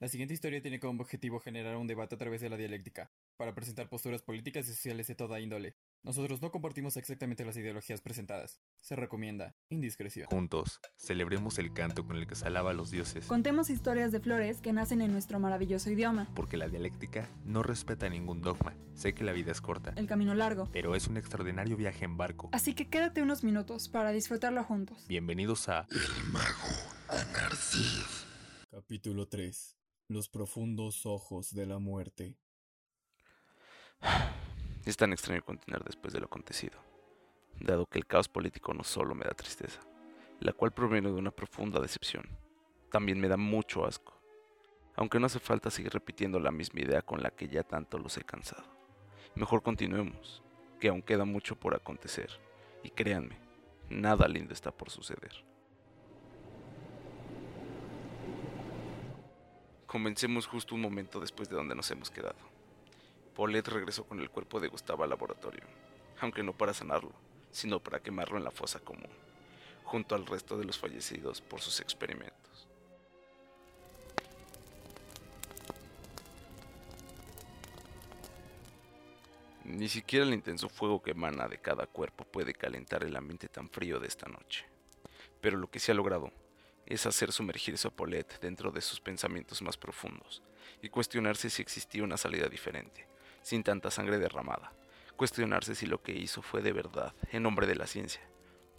La siguiente historia tiene como objetivo generar un debate a través de la dialéctica, para presentar posturas políticas y sociales de toda índole. Nosotros no compartimos exactamente las ideologías presentadas. Se recomienda indiscreción. Juntos, celebremos el canto con el que se alaba a los dioses, Contemos historias de flores que nacen en nuestro maravilloso idioma. porque la dialéctica no respeta ningún dogma. Sé que la vida es corta, El camino largo. pero es un extraordinario viaje en barco. Así que quédate unos minutos para disfrutarlo juntos. Bienvenidos a Capítulo 3. Los profundos ojos de la muerte. Es tan extraño continuar después de lo acontecido, dado que el caos político no solo me da tristeza, la cual proviene de una profunda decepción, también me da mucho asco, aunque no hace falta seguir repitiendo la misma idea con la que ya tanto los he cansado. Mejor continuemos, que aún queda mucho por acontecer, y créanme, nada lindo está por suceder. Comencemos justo un momento después de donde nos hemos quedado. Paulette regresó con el cuerpo de Gustavo al laboratorio, aunque no para sanarlo, sino para quemarlo en la fosa común, junto al resto de los fallecidos por sus experimentos. Ni siquiera el intenso fuego que emana de cada cuerpo puede calentar el ambiente tan frío de esta noche. Pero lo que se ha logrado es hacer sumergirse a Paulette dentro de sus pensamientos más profundos y cuestionarse si existía una salida diferente, sin tanta sangre derramada. Cuestionarse si lo que hizo fue de verdad, en nombre de la ciencia,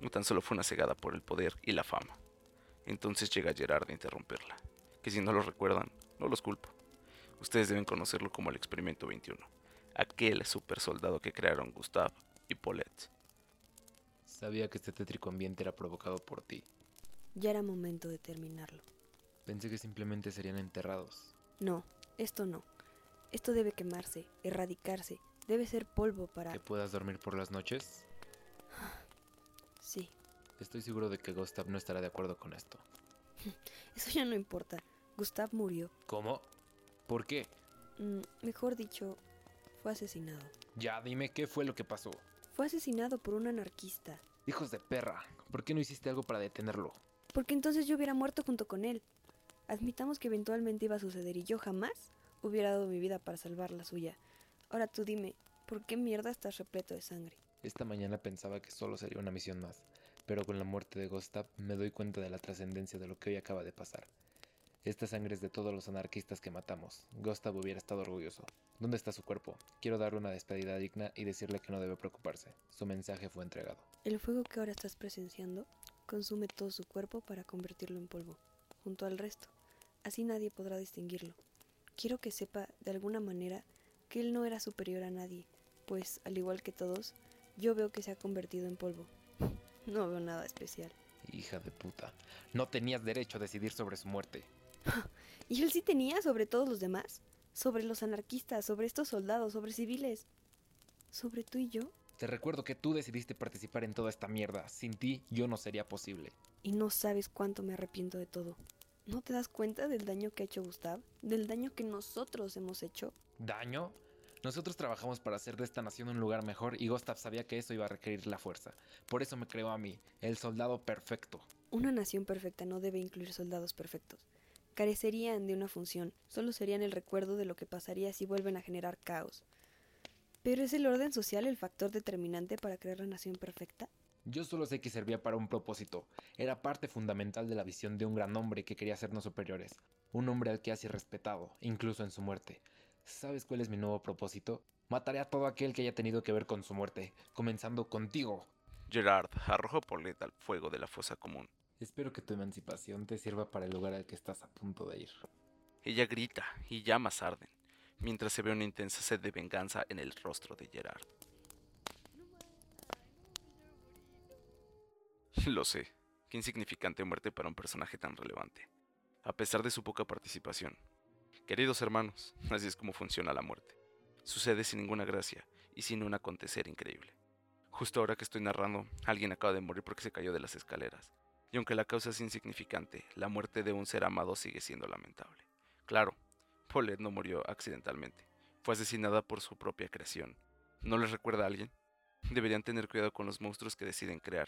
o tan solo fue una cegada por el poder y la fama. Entonces llega Gerard a interrumpirla, que si no lo recuerdan, no los culpo. Ustedes deben conocerlo como el Experimento 21, aquel super soldado que crearon Gustave y Paulette. Sabía que este tétrico ambiente era provocado por ti. Ya era momento de terminarlo. Pensé que simplemente serían enterrados. No, esto no. Esto debe quemarse, erradicarse. Debe ser polvo para... ¿Que puedas dormir por las noches? Sí, Estoy seguro de que Gustav no estará de acuerdo con esto. eso ya no importa. Gustav murió. ¿Cómo? ¿Por qué? Mm, mejor dicho, fue asesinado. Ya, dime qué fue lo que pasó. Fue asesinado por un anarquista. Hijos de perra, ¿por qué no hiciste algo para detenerlo? Porque entonces yo hubiera muerto junto con él. Admitamos que eventualmente iba a suceder y yo jamás hubiera dado mi vida para salvar la suya. Ahora tú dime, ¿por qué mierda estás repleto de sangre? Esta mañana pensaba que solo sería una misión más, pero con la muerte de Gustav me doy cuenta de la trascendencia de lo que hoy acaba de pasar. Esta sangre es de todos los anarquistas que matamos. Gustav hubiera estado orgulloso. ¿Dónde está su cuerpo? Quiero darle una despedida digna y decirle que no debe preocuparse. Su mensaje fue entregado. El fuego que ahora estás presenciando consume todo su cuerpo para convertirlo en polvo, junto al resto. Así nadie podrá distinguirlo. Quiero que sepa, de alguna manera, que él no era superior a nadie, pues, al igual que todos, yo veo que se ha convertido en polvo. No veo nada especial. Hija de puta. No tenías derecho a decidir sobre su muerte. Y él sí tenía sobre todos los demás, sobre los anarquistas, sobre estos soldados, sobre civiles, sobre tú y yo. Te recuerdo que tú decidiste participar en toda esta mierda. Sin ti, yo no sería posible. Y no sabes cuánto me arrepiento de todo. ¿No te das cuenta del daño que ha hecho Gustav? ¿Del daño que nosotros hemos hecho? ¿Daño? Nosotros trabajamos para hacer de esta nación un lugar mejor y Gustav sabía que eso iba a requerir la fuerza. Por eso me creó a mí, el soldado perfecto. Una nación perfecta no debe incluir soldados perfectos. Carecerían de una función, solo serían el recuerdo de lo que pasaría si vuelven a generar caos. ¿Pero es el orden social el factor determinante para crear la nación perfecta? Yo solo sé que servía para un propósito. Era parte fundamental de la visión de un gran hombre que quería hacernos superiores. Un hombre al que hace respetado, incluso en su muerte. ¿Sabes cuál es mi nuevo propósito? Mataré a todo aquel que haya tenido que ver con su muerte, comenzando contigo. Gerard arrojó Paulette al fuego de la fosa común. Espero que tu emancipación te sirva para el lugar al que estás a punto de ir. Ella grita y llamas arden, mientras se ve una intensa sed de venganza en el rostro de Gerard. Lo sé, qué insignificante muerte para un personaje tan relevante, a pesar de su poca participación. Queridos hermanos, así es como funciona la muerte. Sucede sin ninguna gracia y sin un acontecer increíble. Justo ahora que estoy narrando, alguien acaba de morir porque se cayó de las escaleras. Y aunque la causa es insignificante, la muerte de un ser amado sigue siendo lamentable. Claro, Paulette no murió accidentalmente. Fue asesinada por su propia creación. ¿No les recuerda a alguien? Deberían tener cuidado con los monstruos que deciden crear,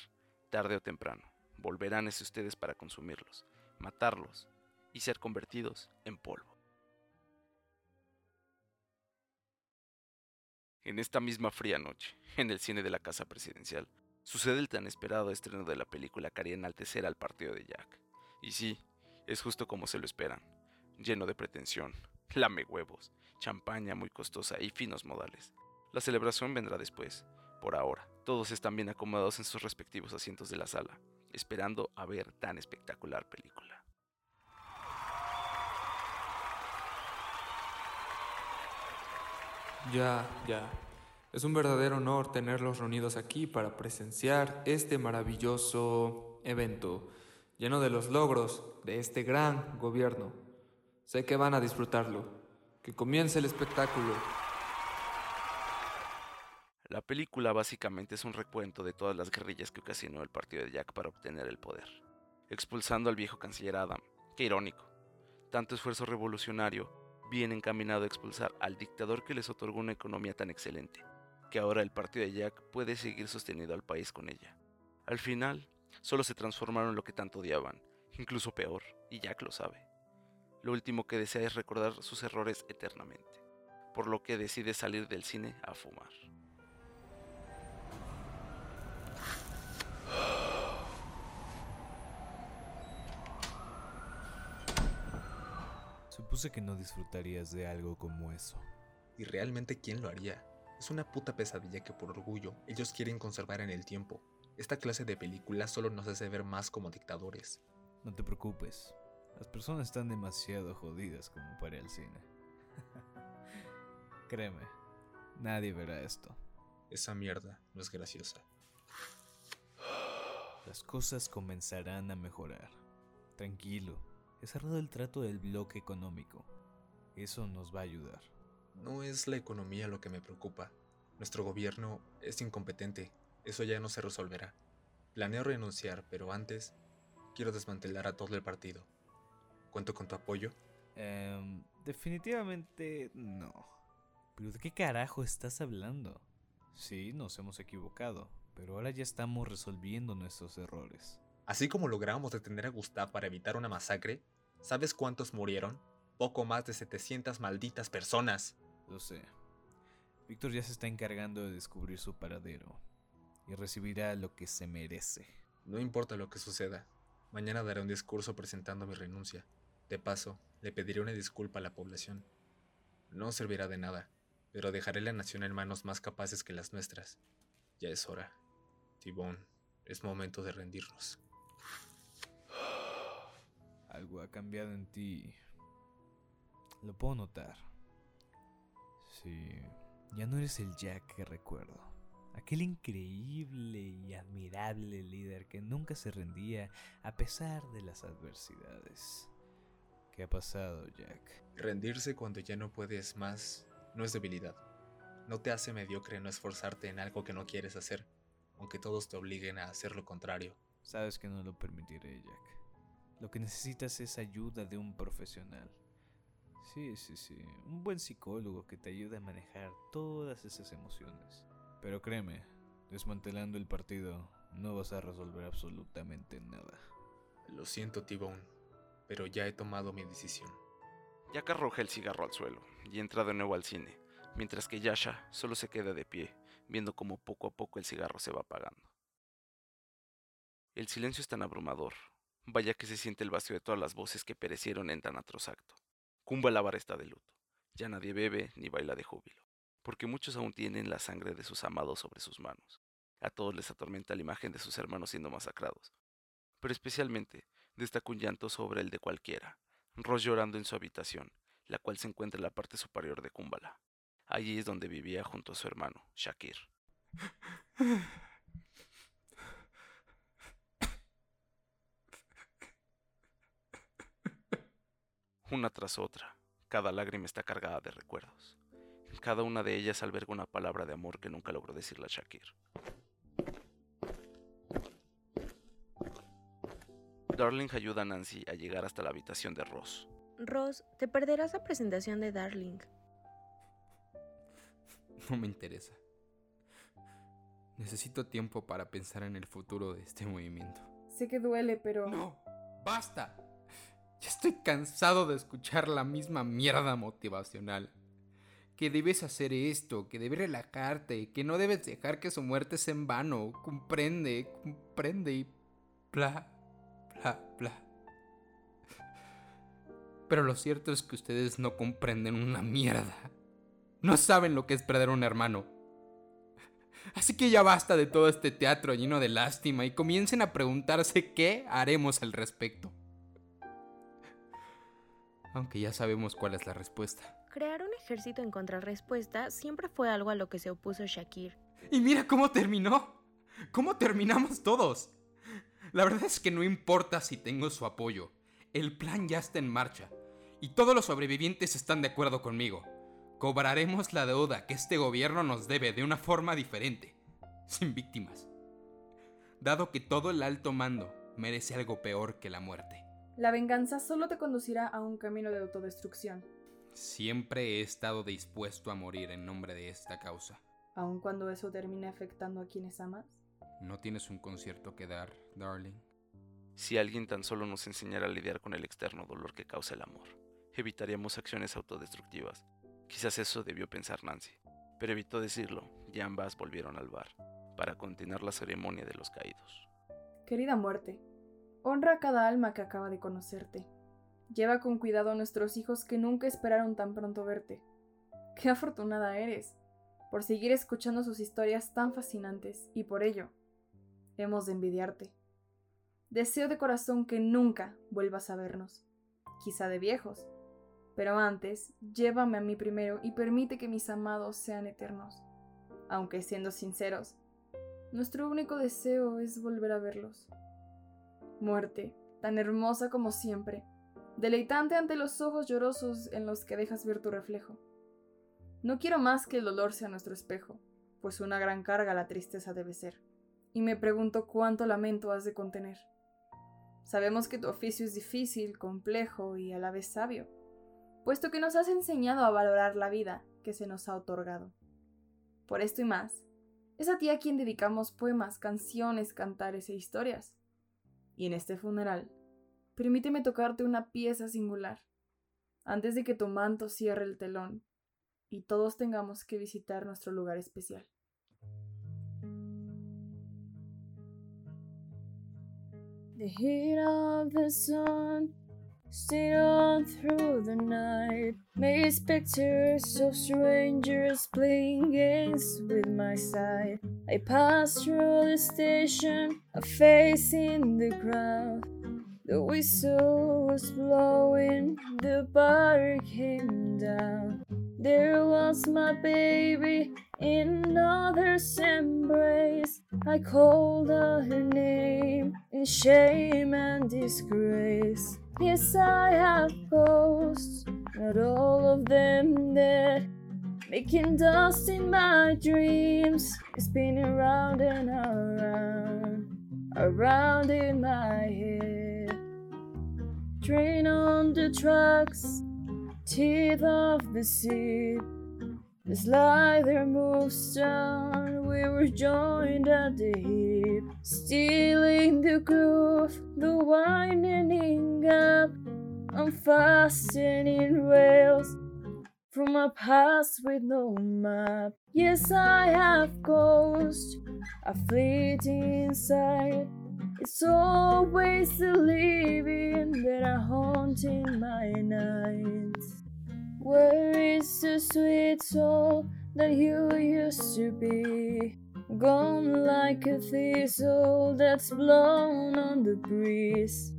tarde o temprano. Volverán hacia ustedes para consumirlos, matarlos y ser convertidos en polvo. En esta misma fría noche, en el cine de la Casa Presidencial, sucede el tan esperado estreno de la película que haría enaltecer al partido de Jack. Y sí, es justo como se lo esperan lleno de pretensión, lame huevos, champaña muy costosa y finos modales. La celebración vendrá después. Por ahora, todos están bien acomodados en sus respectivos asientos de la sala, esperando a ver tan espectacular película. Ya, ya. Es un verdadero honor tenerlos reunidos aquí para presenciar este maravilloso evento, lleno de los logros de este gran gobierno. Sé que van a disfrutarlo. Que comience el espectáculo. La película básicamente es un recuento de todas las guerrillas que ocasionó el partido de Jack para obtener el poder, expulsando al viejo canciller Adam. Qué irónico. Tanto esfuerzo revolucionario bien encaminado a expulsar al dictador que les otorgó una economía tan excelente, que ahora el partido de Jack puede seguir sosteniendo al país con ella. Al final, solo se transformaron en lo que tanto odiaban, incluso peor, y Jack lo sabe. Lo último que desea es recordar sus errores eternamente, por lo que decide salir del cine a fumar. Supuse que no disfrutarías de algo como eso. ¿Y realmente quién lo haría? Es una puta pesadilla que por orgullo ellos quieren conservar en el tiempo. Esta clase de películas solo nos hace ver más como dictadores. No te preocupes, las personas están demasiado jodidas como para el cine. Créeme, nadie verá esto. Esa mierda no es graciosa. Las cosas comenzarán a mejorar. Tranquilo, he cerrado el trato del bloque económico. Eso nos va a ayudar. No es la economía lo que me preocupa. Nuestro gobierno es incompetente. Eso ya no se resolverá. Planeo renunciar, pero antes quiero desmantelar a todo el partido. ¿Cuento con tu apoyo? Em, definitivamente no. ¿Pero de qué carajo estás hablando? Sí, nos hemos equivocado, pero ahora ya estamos resolviendo nuestros errores. Así como logramos detener a Gustav para evitar una masacre, ¿sabes cuántos murieron? Poco más de 700 malditas personas. Lo sé. Víctor ya se está encargando de descubrir su paradero y recibirá lo que se merece. No importa lo que suceda. Mañana daré un discurso presentando mi renuncia. De paso, le pediré una disculpa a la población. No servirá de nada, pero dejaré la nación en manos más capaces que las nuestras. Ya es hora. Tibón, es momento de rendirnos. Algo ha cambiado en ti. Lo puedo notar. Sí, ya no eres el Jack que recuerdo. Aquel increíble y admirable líder que nunca se rendía a pesar de las adversidades. ¿Qué ha pasado, Jack? Rendirse cuando ya no puedes más no es debilidad. No te hace mediocre no esforzarte en algo que no quieres hacer, aunque todos te obliguen a hacer lo contrario. Sabes que no lo permitiré, Jack. Lo que necesitas es ayuda de un profesional. Sí, sí, sí. Un buen psicólogo que te ayude a manejar todas esas emociones. Pero créeme, desmantelando el partido no vas a resolver absolutamente nada. Lo siento, Tibón, pero ya he tomado mi decisión. Jack arroja el cigarro al suelo y entra de nuevo al cine, mientras que Yasha solo se queda de pie, viendo cómo poco a poco el cigarro se va apagando. El silencio es tan abrumador. Vaya que se siente el vacío de todas las voces que perecieron en tan atroz acto. Kumbalabar está de luto. Ya nadie bebe ni baila de júbilo, porque muchos aún tienen la sangre de sus amados sobre sus manos. A todos les atormenta la imagen de sus hermanos siendo masacrados. Pero especialmente destaca un llanto sobre el de cualquiera, Ross llorando en su habitación, la cual se encuentra en la parte superior de Kumbala. Allí es donde vivía junto a su hermano, Shakir. Una tras otra, cada lágrima está cargada de recuerdos. Cada una de ellas alberga una palabra de amor que nunca logró decirle a Shakir. Darling ayuda a Nancy a llegar hasta la habitación de Ross. Ross, te perderás la presentación de Darling. No me interesa. Necesito tiempo para pensar en el futuro de este movimiento. Sé que duele, pero... No, basta. Ya estoy cansado de escuchar la misma mierda motivacional. que debes hacer esto, que debes relajarte, que no debes dejar que su muerte sea en vano. Comprende, comprende y bla, bla, bla. Pero lo cierto es que ustedes no comprenden una mierda. No saben lo que es perder un hermano. Así que ya basta de todo este teatro lleno de lástima y comiencen a preguntarse qué haremos al respecto. Aunque ya sabemos cuál es la respuesta. Crear un ejército en contrarrespuesta siempre fue algo a lo que se opuso Shakir. Y mira cómo terminó. ¿Cómo terminamos todos? La verdad es que no importa si tengo su apoyo. El plan ya está en marcha. Y todos los sobrevivientes están de acuerdo conmigo. Cobraremos la deuda que este gobierno nos debe de una forma diferente, sin víctimas. Dado que todo el alto mando merece algo peor que la muerte. La venganza solo te conducirá a un camino de autodestrucción, Siempre he estado dispuesto a morir en nombre de esta causa. aun cuando eso termine afectando a quienes amas. ¿No tienes un concierto que dar, darling? Si alguien tan solo nos enseñara a lidiar con el externo dolor que causa el amor, evitaríamos acciones autodestructivas. Quizás eso debió pensar Nancy, pero evitó decirlo y ambas volvieron al bar para continuar la ceremonia de los caídos. Querida muerte, honra a cada alma que acaba de conocerte. Lleva con cuidado a nuestros hijos que nunca esperaron tan pronto verte. Qué afortunada eres por seguir escuchando sus historias tan fascinantes y por ello de envidiarte. Deseo de corazón que nunca vuelvas a vernos, quizá de viejos, pero antes llévame a mí primero y permite que mis amados sean eternos. Aunque siendo sinceros, nuestro único deseo es volver a verlos. Muerte, tan hermosa como siempre, deleitante ante los ojos llorosos en los que dejas ver tu reflejo. No quiero más que el dolor sea nuestro espejo, pues una gran carga la tristeza debe ser, y me pregunto cuánto lamento has de contener. Sabemos que tu oficio es difícil, complejo y a la vez sabio, puesto que nos has enseñado a valorar la vida que se nos ha otorgado. Por esto y más, es a ti a quien dedicamos poemas, canciones, cantares e historias. Y en este funeral, permíteme tocarte una pieza singular, antes de que tu manto cierre el telón y todos tengamos que visitar nuestro lugar especial. The heat of the sun stayed on through the night, made specters of strangers playing games with my side. I passed through the station, a face in the crowd. The whistle was blowing, the bar came down. There was my baby in another's embrace. I called her name in shame and disgrace. Yes, I have ghosts, not all of them dead. Making dust in my dreams, spinning round and around, around in my head. Train on the tracks, teeth of the sea. The slider moves down, we were joined at the hip, stealing the groove, the winding up, unfastening rails from a past with no map. Yes, I have ghosts, a fleeting sight. It's always the living that are haunting my nights. Where is the sweet soul that you used to be? Gone like a thistle that's blown on the breeze.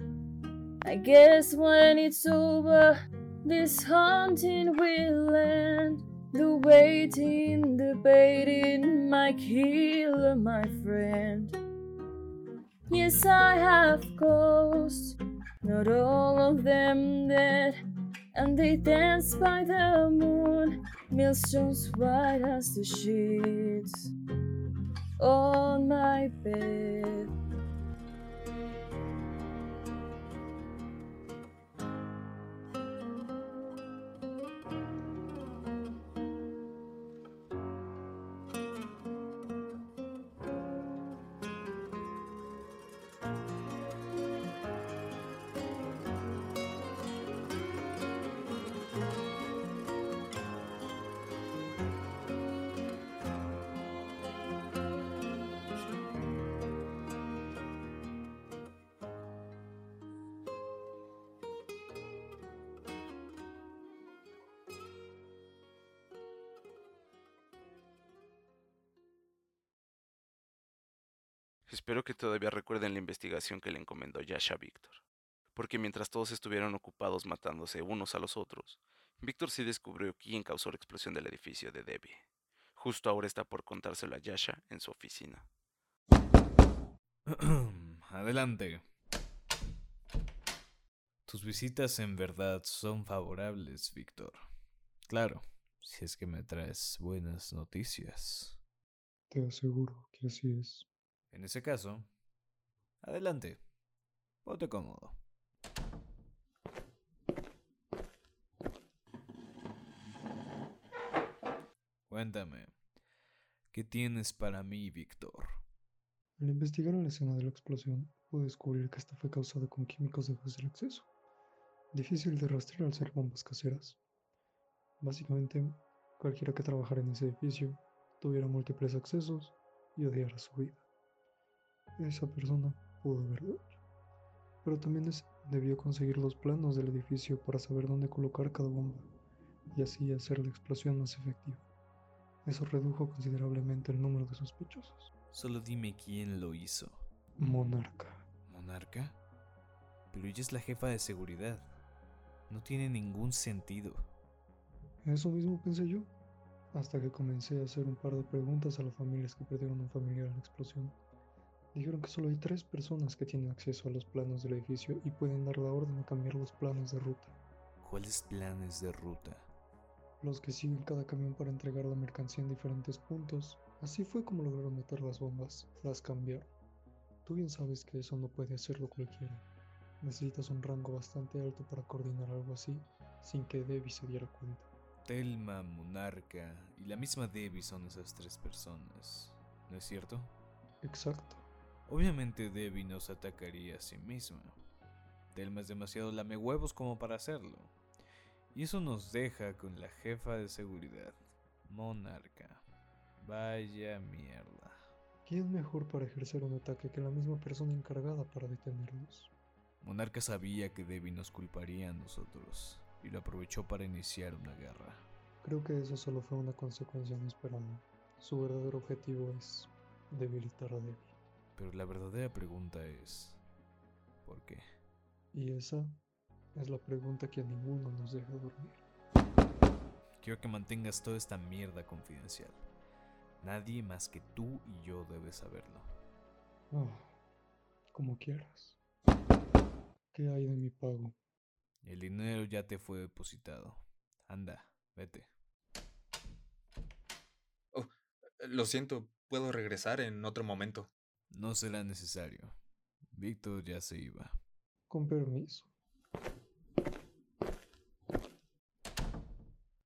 I guess when it's over, this haunting will end. The waiting, the baiting might kill my friend. Yes, I have ghosts, not all of them dead. And they dance by the moon, millstones white as the sheets on my bed. Espero que todavía recuerden la investigación que le encomendó Yasha a Víctor. Porque mientras todos estuvieron ocupados matándose unos a los otros, Víctor sí descubrió quién causó la explosión del edificio de Debbie. Justo ahora está por contárselo a Yasha en su oficina. Adelante. Tus visitas en verdad son favorables, Víctor. Claro, si es que me traes buenas noticias. Te aseguro que así es. En ese caso, adelante. Ponte cómodo. Cuéntame, ¿qué tienes para mí, Víctor? Al investigar la escena de la explosión, pude descubrir que esta fue causada con químicos de fácil acceso. Difícil de rastrear al ser bombas caseras. Básicamente, cualquiera que trabajara en ese edificio tuviera múltiples accesos y odiara su vida. Esa persona pudo haberlo hecho. Pero también debió conseguir los planos del edificio para saber dónde colocar cada bomba y así hacer la explosión más efectiva. Eso redujo considerablemente el número de sospechosos. Solo dime quién lo hizo. Monarca. ¿Monarca? Pero ella es la jefa de seguridad. No tiene ningún sentido. Eso mismo pensé yo, hasta que comencé a hacer un par de preguntas a las familias que perdieron un familiar en la explosión. Dijeron que solo hay tres personas que tienen acceso a los planos del edificio y pueden dar la orden de cambiar los planos de ruta. ¿Cuáles planes de ruta? Los que siguen cada camión para entregar la mercancía en diferentes puntos. Así fue como lograron meter las bombas. Las cambiaron. Tú bien sabes que eso no puede hacerlo cualquiera. Necesitas un rango bastante alto para coordinar algo así sin que Debbie se diera cuenta. Telma, Monarca y la misma Debbie son esas tres personas, ¿no es cierto? Exacto. Obviamente Debbie nos atacaría a sí misma. Telma es demasiado lame huevos como para hacerlo. Y eso nos deja con la jefa de seguridad, Monarca. Vaya mierda. ¿Quién mejor para ejercer un ataque que la misma persona encargada para detenerlos? Monarca sabía que Debbie nos culparía a nosotros y lo aprovechó para iniciar una guerra. Creo que eso solo fue una consecuencia inesperada. Su verdadero objetivo es debilitar a Debbie. Pero la verdadera pregunta es, ¿por qué? Y esa es la pregunta que a ninguno nos deja dormir. Quiero que mantengas toda esta mierda confidencial. Nadie más que tú y yo debe saberlo. Oh, como quieras. ¿Qué hay de mi pago? El dinero ya te fue depositado. Anda, vete. Oh, lo siento, puedo regresar en otro momento. No será necesario. Víctor ya se iba. Con permiso.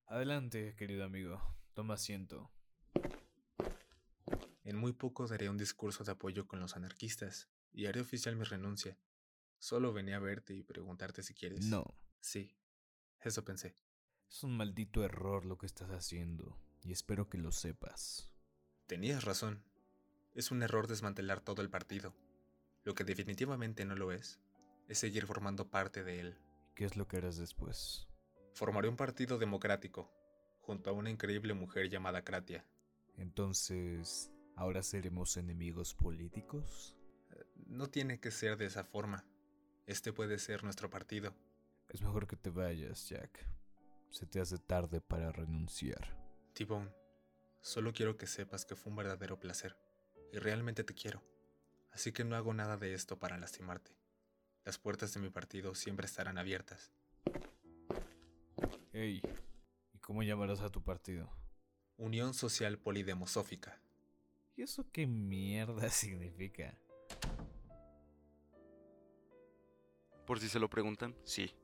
Adelante, querido amigo. Toma asiento. En muy poco daré un discurso de apoyo con los anarquistas y haré oficial mi renuncia. Solo venía a verte y preguntarte si quieres. No. Sí, eso pensé. Es un maldito error lo que estás haciendo, y espero que lo sepas. Tenías razón. Es un error desmantelar todo el partido. Lo que definitivamente no lo es, es seguir formando parte de él. ¿Qué es lo que harás después? Formaré un partido democrático, junto a una increíble mujer llamada Kratia. Entonces, ¿ahora seremos enemigos políticos? No tiene que ser de esa forma. Este puede ser nuestro partido. Es mejor que te vayas, Jack. Se te hace tarde para renunciar. Tibón, solo quiero que sepas que fue un verdadero placer. Y realmente te quiero. Así que no hago nada de esto para lastimarte. Las puertas de mi partido siempre estarán abiertas. Hey, ¿y cómo llamarás a tu partido? Unión Social Polidemosófica. ¿Y eso qué mierda significa? Por si se lo preguntan, sí,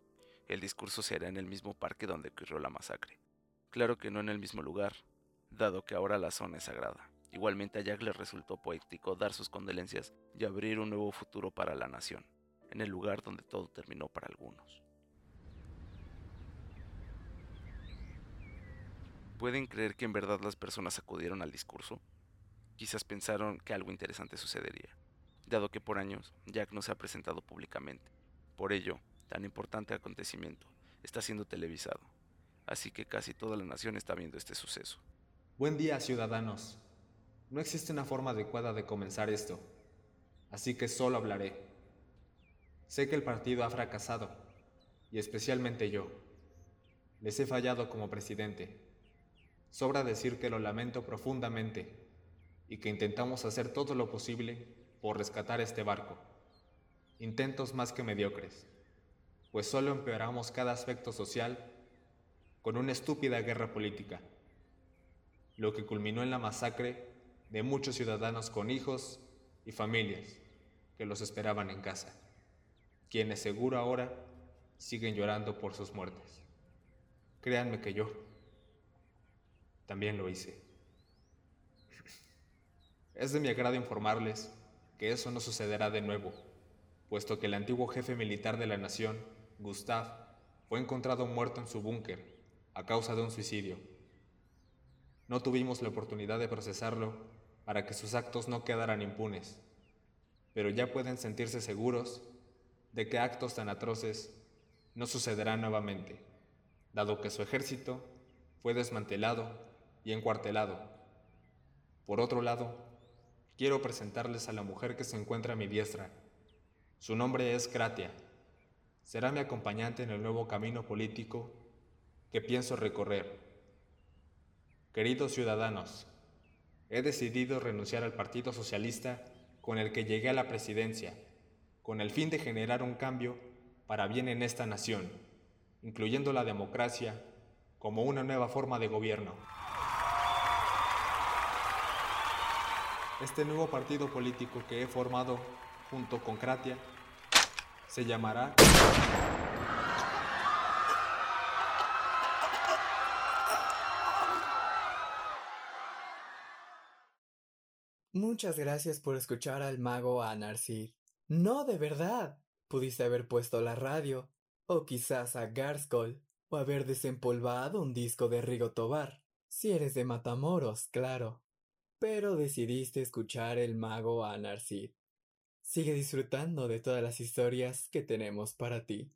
el discurso será en el mismo parque donde ocurrió la masacre. Claro que no en el mismo lugar, dado que ahora la zona es sagrada. Igualmente a Jack le resultó poético dar sus condolencias y abrir un nuevo futuro para la nación, en el lugar donde todo terminó para algunos. ¿Pueden creer que en verdad las personas acudieron al discurso? Quizás pensaron que algo interesante sucedería, dado que por años Jack no se ha presentado públicamente. Por ello, tan importante acontecimiento está siendo televisado, así que casi toda la nación está viendo este suceso. Buen día, ciudadanos. No existe una forma adecuada de comenzar esto. así que solo hablaré. Sé que el partido ha fracasado, y especialmente yo. Les he fallado como presidente. Sobra decir que lo lamento profundamente y que intentamos hacer todo lo posible por rescatar este barco. Intentos más que mediocres, pues solo empeoramos cada aspecto social con una estúpida guerra política, lo que culminó en la masacre de muchos ciudadanos con hijos y familias que los esperaban en casa, quienes seguro ahora siguen llorando por sus muertes. Créanme que yo también lo hice. Es de mi agrado informarles que eso no sucederá de nuevo, puesto que el antiguo jefe militar de la nación, Gustav, fue encontrado muerto en su búnker a causa de un suicidio. No tuvimos la oportunidad de procesarlo para que sus actos no quedaran impunes, pero ya pueden sentirse seguros de que actos tan atroces no sucederán nuevamente, dado que su ejército fue desmantelado y encuartelado. Por otro lado, quiero presentarles a la mujer que se encuentra a mi diestra. Su nombre es Kratia. Será mi acompañante en el nuevo camino político que pienso recorrer. Queridos ciudadanos, he decidido renunciar al Partido Socialista con el que llegué a la presidencia, con el fin de generar un cambio para bien en esta nación, incluyendo la democracia como una nueva forma de gobierno. Este nuevo partido político que he formado junto con Kratia se llamará Muchas gracias por escuchar al mago Anarcid. No, de verdad. Pudiste haber puesto la radio, o quizás a Garskol, o haber desempolvado un disco de Rigo Tobar, si eres de Matamoros, claro. Pero decidiste escuchar el mago Anarcid. Sigue disfrutando de todas las historias que tenemos para ti.